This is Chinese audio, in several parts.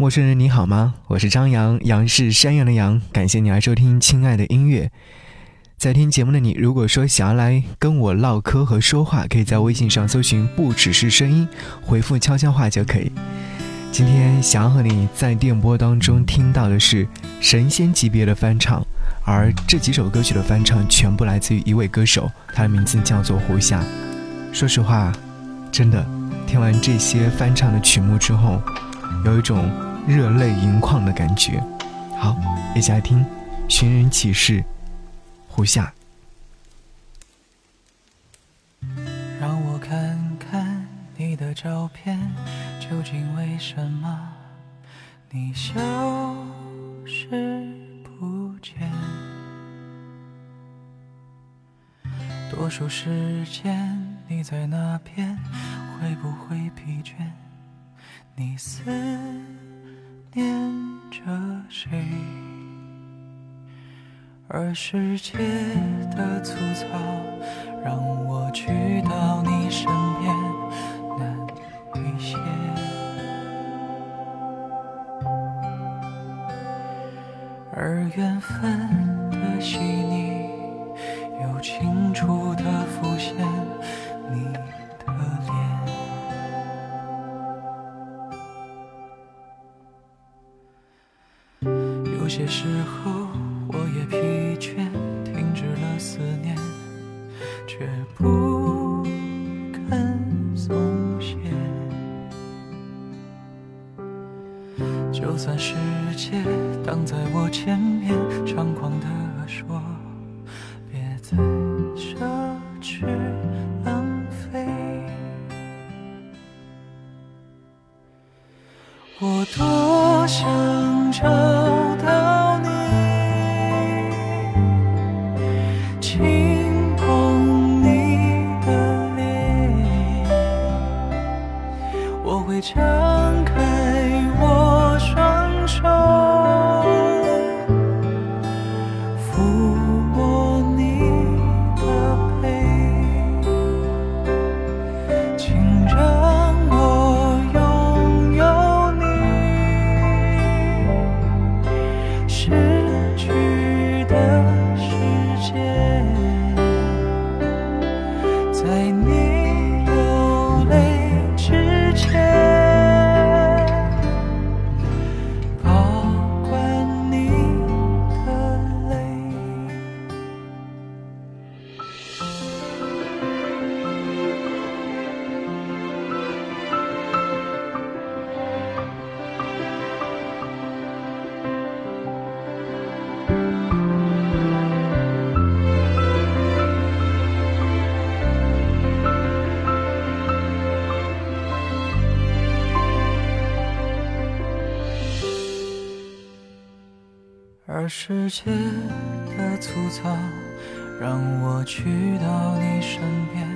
陌生人你好吗？我是张扬，杨是山羊的羊。感谢你来收听亲爱的音乐。在听节目的你，如果说想要来跟我唠嗑和说话，可以在微信上搜寻“不只是声音”，回复悄悄话就可以。今天想要和你在电波当中听到的是神仙级别的翻唱，而这几首歌曲的翻唱全部来自于一位歌手，他的名字叫做胡夏。说实话，真的听完这些翻唱的曲目之后，有一种。热泪盈眶的感觉。好，一起来听《寻人启事》，胡夏。让我看看你的照片，究竟为什么你消失不见？多数时间你在那边，会不会疲倦？你思。念着谁？而世界的粗糙让我去到你身边难一些，而缘分就算世界挡在我前面，猖狂地说，别再奢侈。世界的粗糙，让我去到你身边。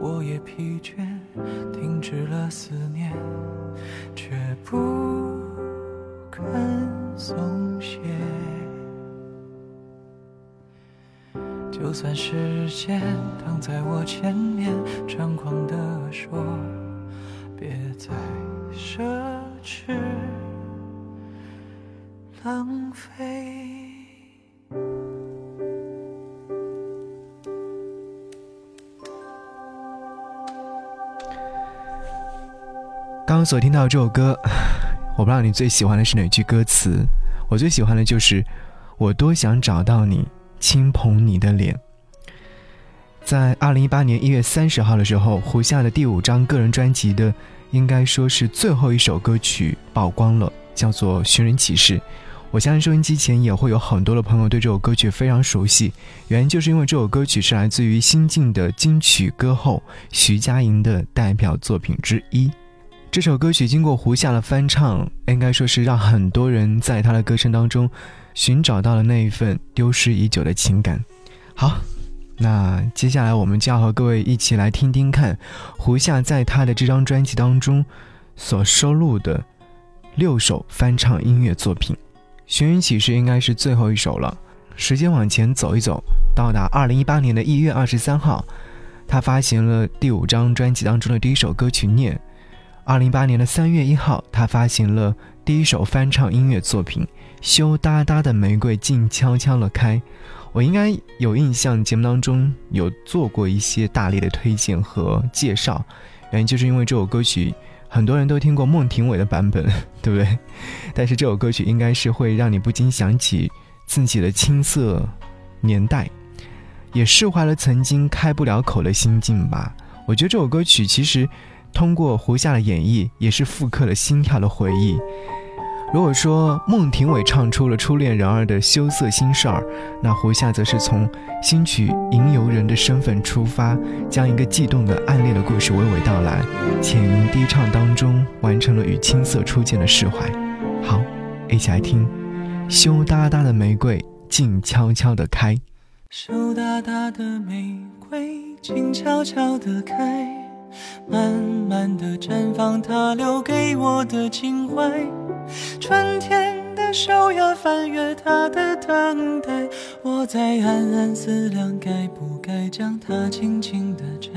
我也疲倦，停止了思念，却不肯松懈。就算时间挡在我前面，猖狂地说，别再。奢侈浪费。刚刚所听到这首歌，我不知道你最喜欢的是哪句歌词。我最喜欢的就是“我多想找到你，轻捧你的脸”。在二零一八年一月三十号的时候，胡夏的第五张个人专辑的，应该说是最后一首歌曲曝光了，叫做《寻人启事》。我相信收音机前也会有很多的朋友对这首歌曲非常熟悉，原因就是因为这首歌曲是来自于新晋的金曲歌后徐佳莹的代表作品之一。这首歌曲经过胡夏的翻唱，应该说是让很多人在他的歌声当中寻找到了那一份丢失已久的情感。好，那接下来我们就要和各位一起来听听看胡夏在他的这张专辑当中所收录的六首翻唱音乐作品。《寻人启事》应该是最后一首了。时间往前走一走，到达二零一八年的一月二十三号，他发行了第五张专辑当中的第一首歌曲《念》。二零一八年的三月一号，他发行了第一首翻唱音乐作品《羞答答的玫瑰静悄悄的开》。我应该有印象，节目当中有做过一些大力的推荐和介绍，原因就是因为这首歌曲很多人都听过孟庭苇的版本，对不对？但是这首歌曲应该是会让你不禁想起自己的青涩年代，也释怀了曾经开不了口的心境吧。我觉得这首歌曲其实。通过胡夏的演绎，也是复刻了心跳的回忆。如果说孟庭苇唱出了初恋人儿的羞涩心事儿，那胡夏则是从新曲吟游人的身份出发，将一个悸动的暗恋的故事娓娓道来，浅吟低唱当中完成了与青涩初见的释怀。好，一起来听，羞答答的玫瑰静悄悄地开，羞答答的玫瑰静悄悄地开。慢慢的绽放，他留给我的情怀。春天的手呀，翻阅他的等待。我在暗暗思量，该不该将它轻轻的摘。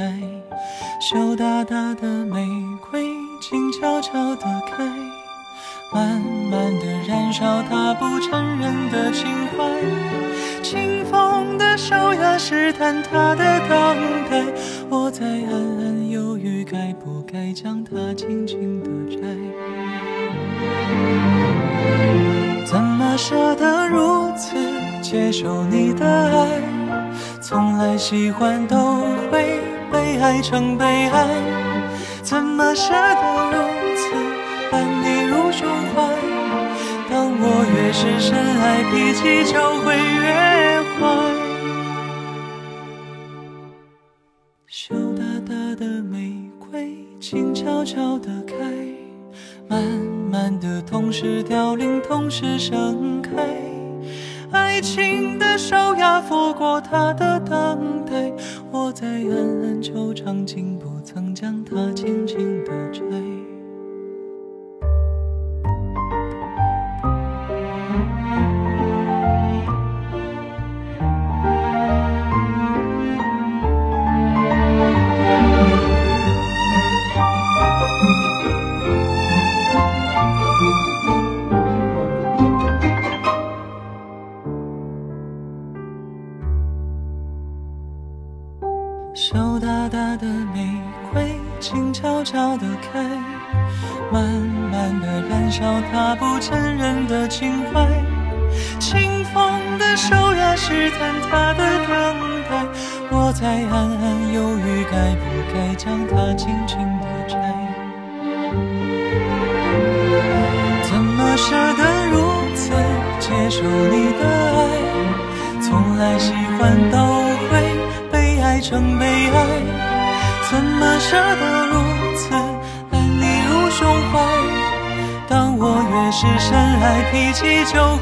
羞答答的玫瑰，静悄悄的开。慢慢的燃烧，他不承认的情怀。清风的手呀，试探他的等待。我在暗暗犹豫，该不该将它轻轻地摘？怎么舍得如此接受你的爱？从来喜欢都会被爱成悲哀。怎么舍得如越是深爱，脾气就会越坏。羞答答的玫瑰静悄悄地开，慢慢的，同时凋零，同时盛开。爱情的手呀，拂过他的等待，我在暗暗惆怅，竟不曾将它轻轻地摘。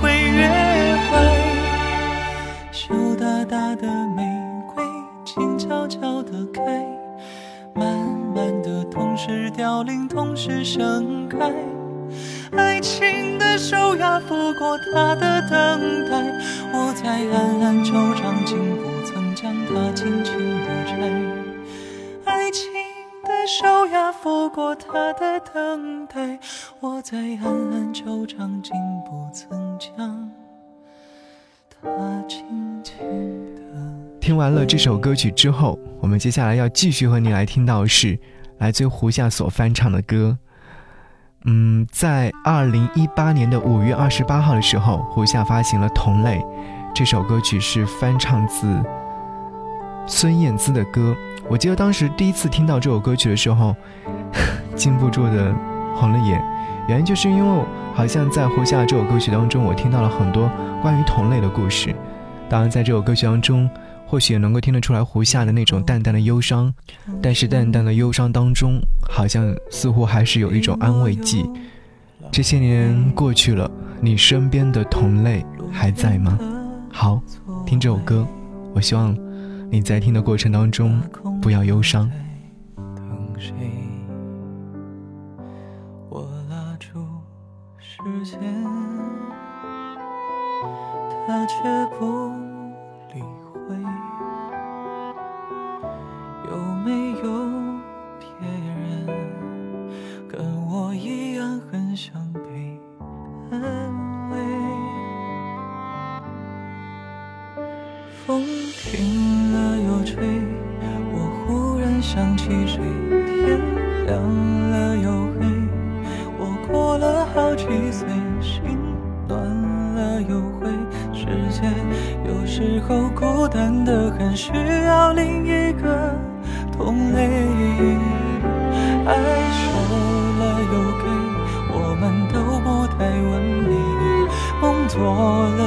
会越坏。羞答答的玫瑰，静悄悄地开，慢慢的，同时凋零，同时盛开。爱情的手呀，拂过它的等待，我在暗暗惆怅，竟不曾将它轻轻。地摘手呀，拂过他的等待，我在暗暗惆怅，竟不曾将它轻轻地。听完了这首歌曲之后，我们接下来要继续和你来听到是来自胡夏所翻唱的歌。嗯，在二零一八年的五月二十八号的时候，胡夏发行了《同类》这首歌曲，是翻唱自孙燕姿的歌。我记得当时第一次听到这首歌曲的时候，禁不住的红了眼。原因就是因为好像在胡夏这首歌曲当中，我听到了很多关于同类的故事。当然，在这首歌曲当中，或许也能够听得出来胡夏的那种淡淡的忧伤。但是淡淡的忧伤当中，好像似乎还是有一种安慰剂。这些年过去了，你身边的同类还在吗？好，听这首歌，我希望你在听的过程当中不要忧伤。等谁？我拉住时间，他却不理会。有没有别人跟我一样很想被安慰？风停了吹，我忽然想起谁。天亮了又黑，我过了好几岁，心暖了又灰。世界有时候孤单的很，需要另一个同类。爱说了又给，我们都不太完美。梦做了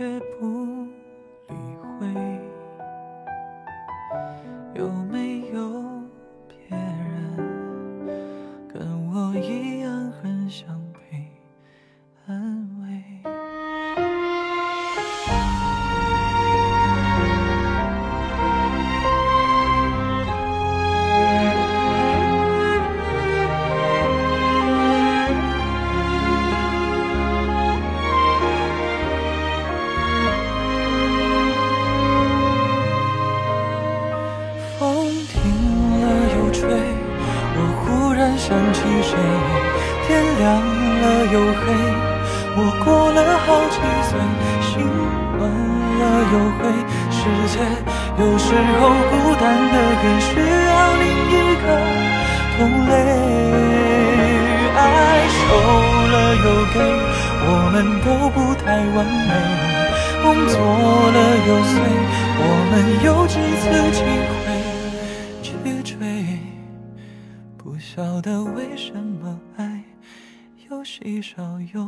却不梦做了又碎，我们有几次机会去追？不晓得为什么爱又稀少又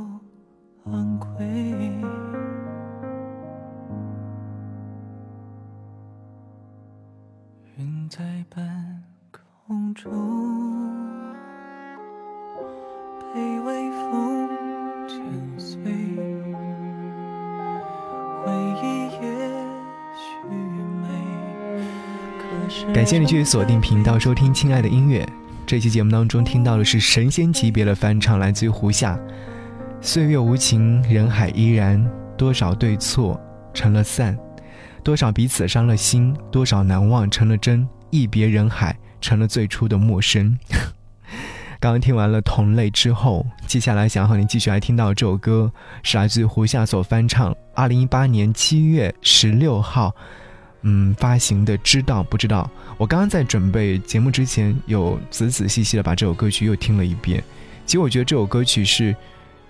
昂贵。云在半空中，被微风感谢你继续锁定频道收听《亲爱的音乐》。这期节目当中听到的是神仙级别的翻唱，来自于胡夏。岁月无情，人海依然，多少对错成了散，多少彼此伤了心，多少难忘成了真，一别人海成了最初的陌生。刚刚听完了《同类》之后，接下来想和你继续来听到这首歌，是来自于胡夏所翻唱，二零一八年七月十六号，嗯发行的《知道不知道》。我刚刚在准备节目之前，有仔仔细细的把这首歌曲又听了一遍。其实我觉得这首歌曲是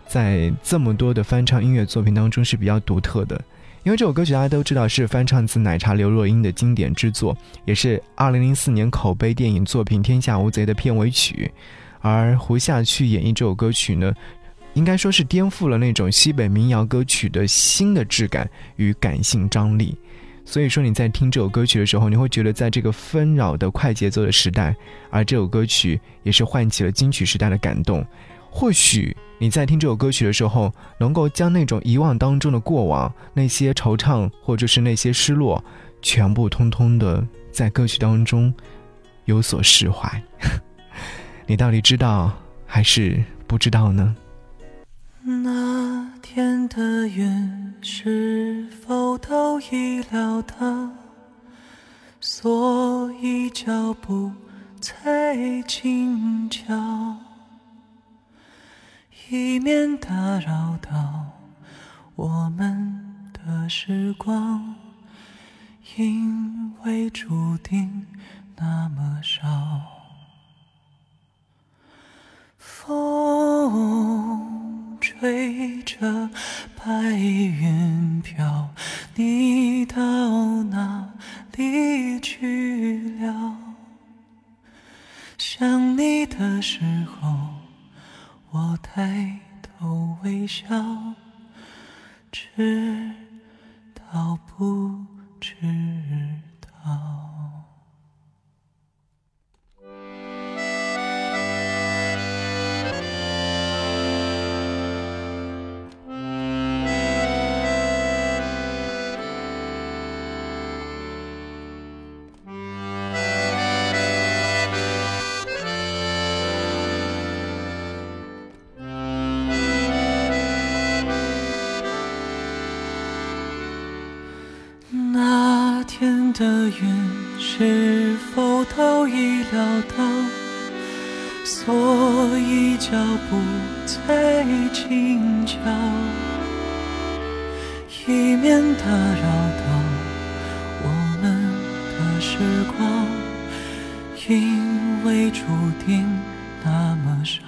在这么多的翻唱音乐作品当中是比较独特的，因为这首歌曲大家都知道是翻唱自奶茶刘若英的经典之作，也是二零零四年口碑电影作品《天下无贼》的片尾曲。而胡夏去演绎这首歌曲呢，应该说是颠覆了那种西北民谣歌曲的新的质感与感性张力。所以说你在听这首歌曲的时候，你会觉得在这个纷扰的快节奏的时代，而这首歌曲也是唤起了金曲时代的感动。或许你在听这首歌曲的时候，能够将那种遗忘当中的过往、那些惆怅或者是那些失落，全部通通的在歌曲当中有所释怀。你到底知道还是不知道呢？那天的云是否都已料到？所以脚步才轻巧，以免打扰到我们的时光，因为注定那么少。风吹着白云飘，你到哪里去了？想你的时候，我抬头微笑，知道不知道？以免打扰到我们的时光，因为注定那么少。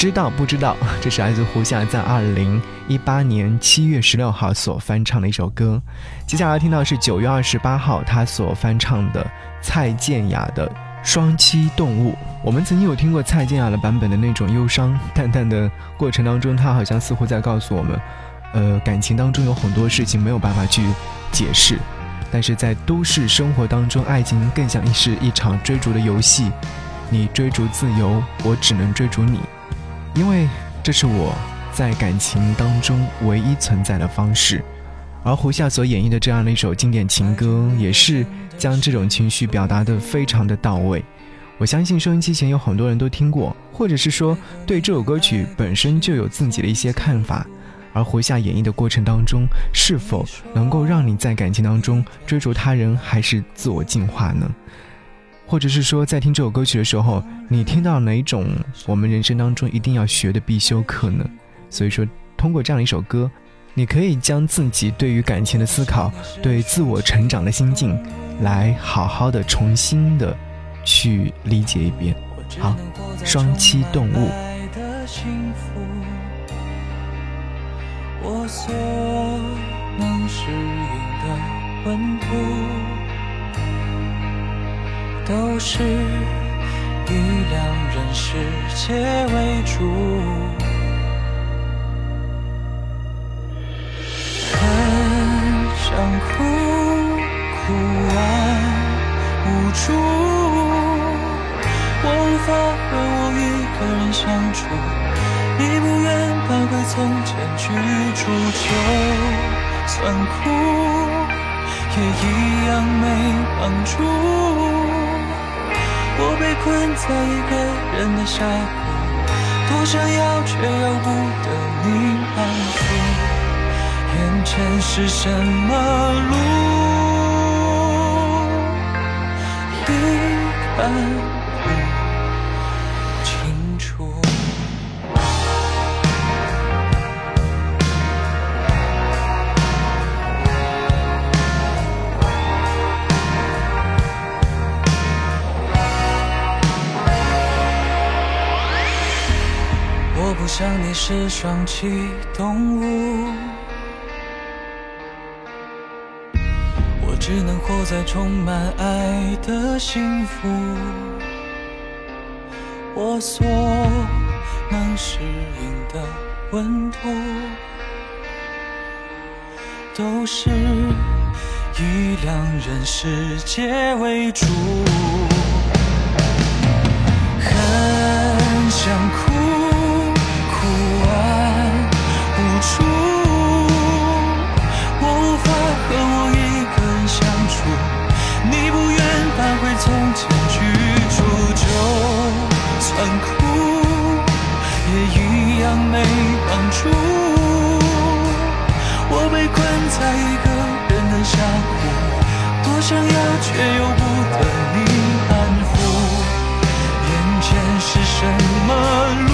知道不知道？这是来自胡夏在二零一八年七月十六号所翻唱的一首歌。接下来听到是九月二十八号他所翻唱的蔡健雅的《双栖动物》。我们曾经有听过蔡健雅的版本的那种忧伤淡淡的过程当中，他好像似乎在告诉我们，呃，感情当中有很多事情没有办法去解释，但是在都市生活当中，爱情更像是一场追逐的游戏。你追逐自由，我只能追逐你。因为这是我在感情当中唯一存在的方式，而胡夏所演绎的这样的一首经典情歌，也是将这种情绪表达得非常的到位。我相信收音机前有很多人都听过，或者是说对这首歌曲本身就有自己的一些看法。而胡夏演绎的过程当中，是否能够让你在感情当中追逐他人，还是自我进化呢？或者是说，在听这首歌曲的时候，你听到哪种我们人生当中一定要学的必修课呢？所以说，通过这样的一首歌，你可以将自己对于感情的思考，对自我成长的心境，来好好的重新的去理解一遍。好，双栖动物。我所能适应的温度。都是以两人世界为主，很想哭，哭完无助，我无法和我一个人相处，你不愿搬回从前居住，就算哭也一样没帮助。我被困在一个人的峡谷，多想要却由不得你安抚。眼前是什么路？一看。想你是双栖动物，我只能活在充满爱的幸福。我所能适应的温度，都是以两人世界为主。很想哭。从前居住就算哭也一样没帮助我被困在一个人的峡谷多想要却又不得你安抚。眼前是什么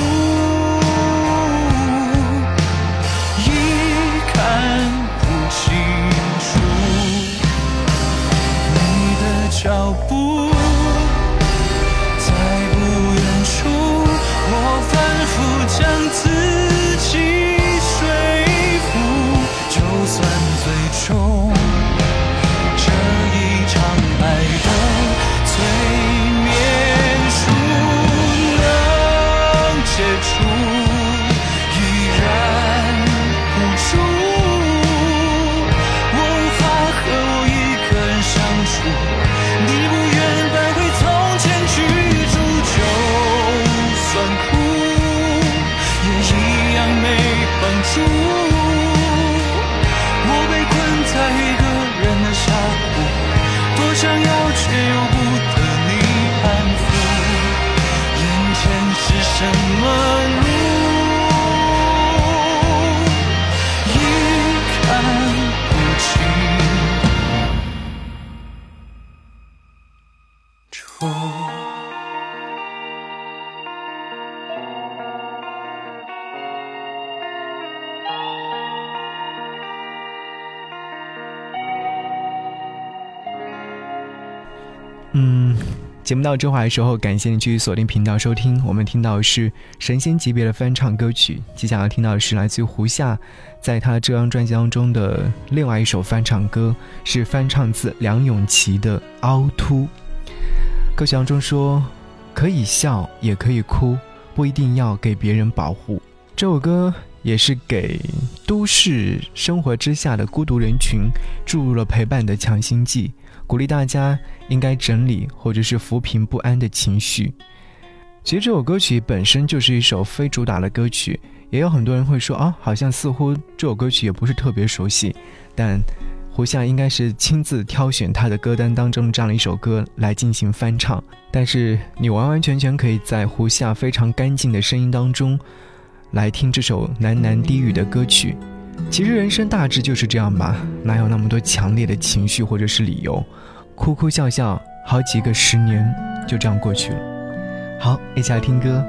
嗯，节目到这会的时候，感谢你继续锁定频道收听。我们听到的是神仙级别的翻唱歌曲，接下来听到的是来自于胡夏，在他这张专辑当中的另外一首翻唱歌，是翻唱自梁咏琪的《凹凸》。歌曲当中说：“可以笑，也可以哭，不一定要给别人保护。”这首歌也是给都市生活之下的孤独人群注入了陪伴的强心剂。鼓励大家应该整理或者是抚平不安的情绪。其实这首歌曲本身就是一首非主打的歌曲，也有很多人会说啊，好像似乎这首歌曲也不是特别熟悉。但胡夏应该是亲自挑选他的歌单当中这样的一首歌来进行翻唱。但是你完完全全可以在胡夏非常干净的声音当中来听这首喃喃低语的歌曲。其实人生大致就是这样吧，哪有那么多强烈的情绪或者是理由，哭哭笑笑，好几个十年就这样过去了。好，一起来听歌，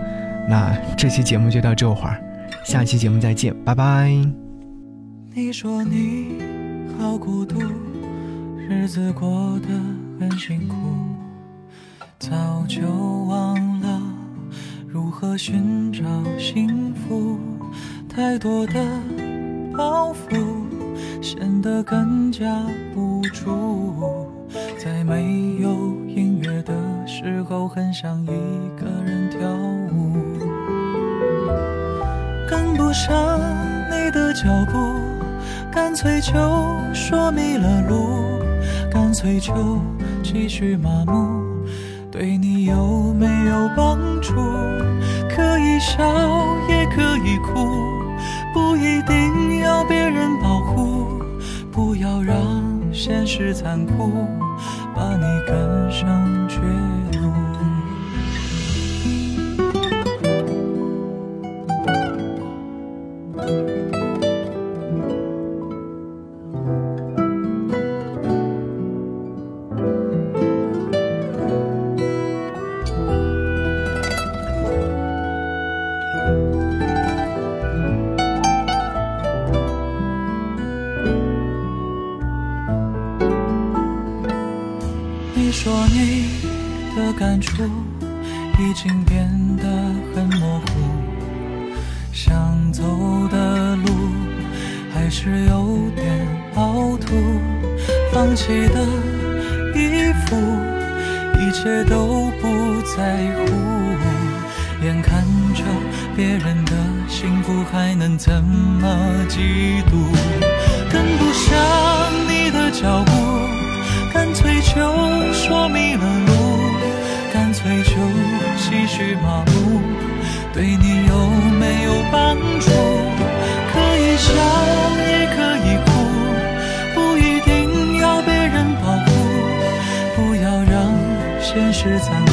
那这期节目就到这会儿，下期节目再见，拜拜。你说你好孤独，日子过得很辛苦，早就忘了如何寻找幸福，太多的。包袱显得更加无助，在没有音乐的。时候很想一个人跳舞，跟不上你的脚步，干脆就说迷了路，干脆就继续麻木，对你有没有帮助？可以笑也可以哭，不一定要别人保护，不要让现实残酷。把你赶上想走的路还是有点凹凸，放弃的衣服一切都不在乎，眼看着别人的幸福还能怎么嫉妒，跟不上你的脚步。干脆就说迷了路，干脆就继续麻木，对你有没有帮助？可以笑也可以哭，不一定要别人保护，不要让现实残酷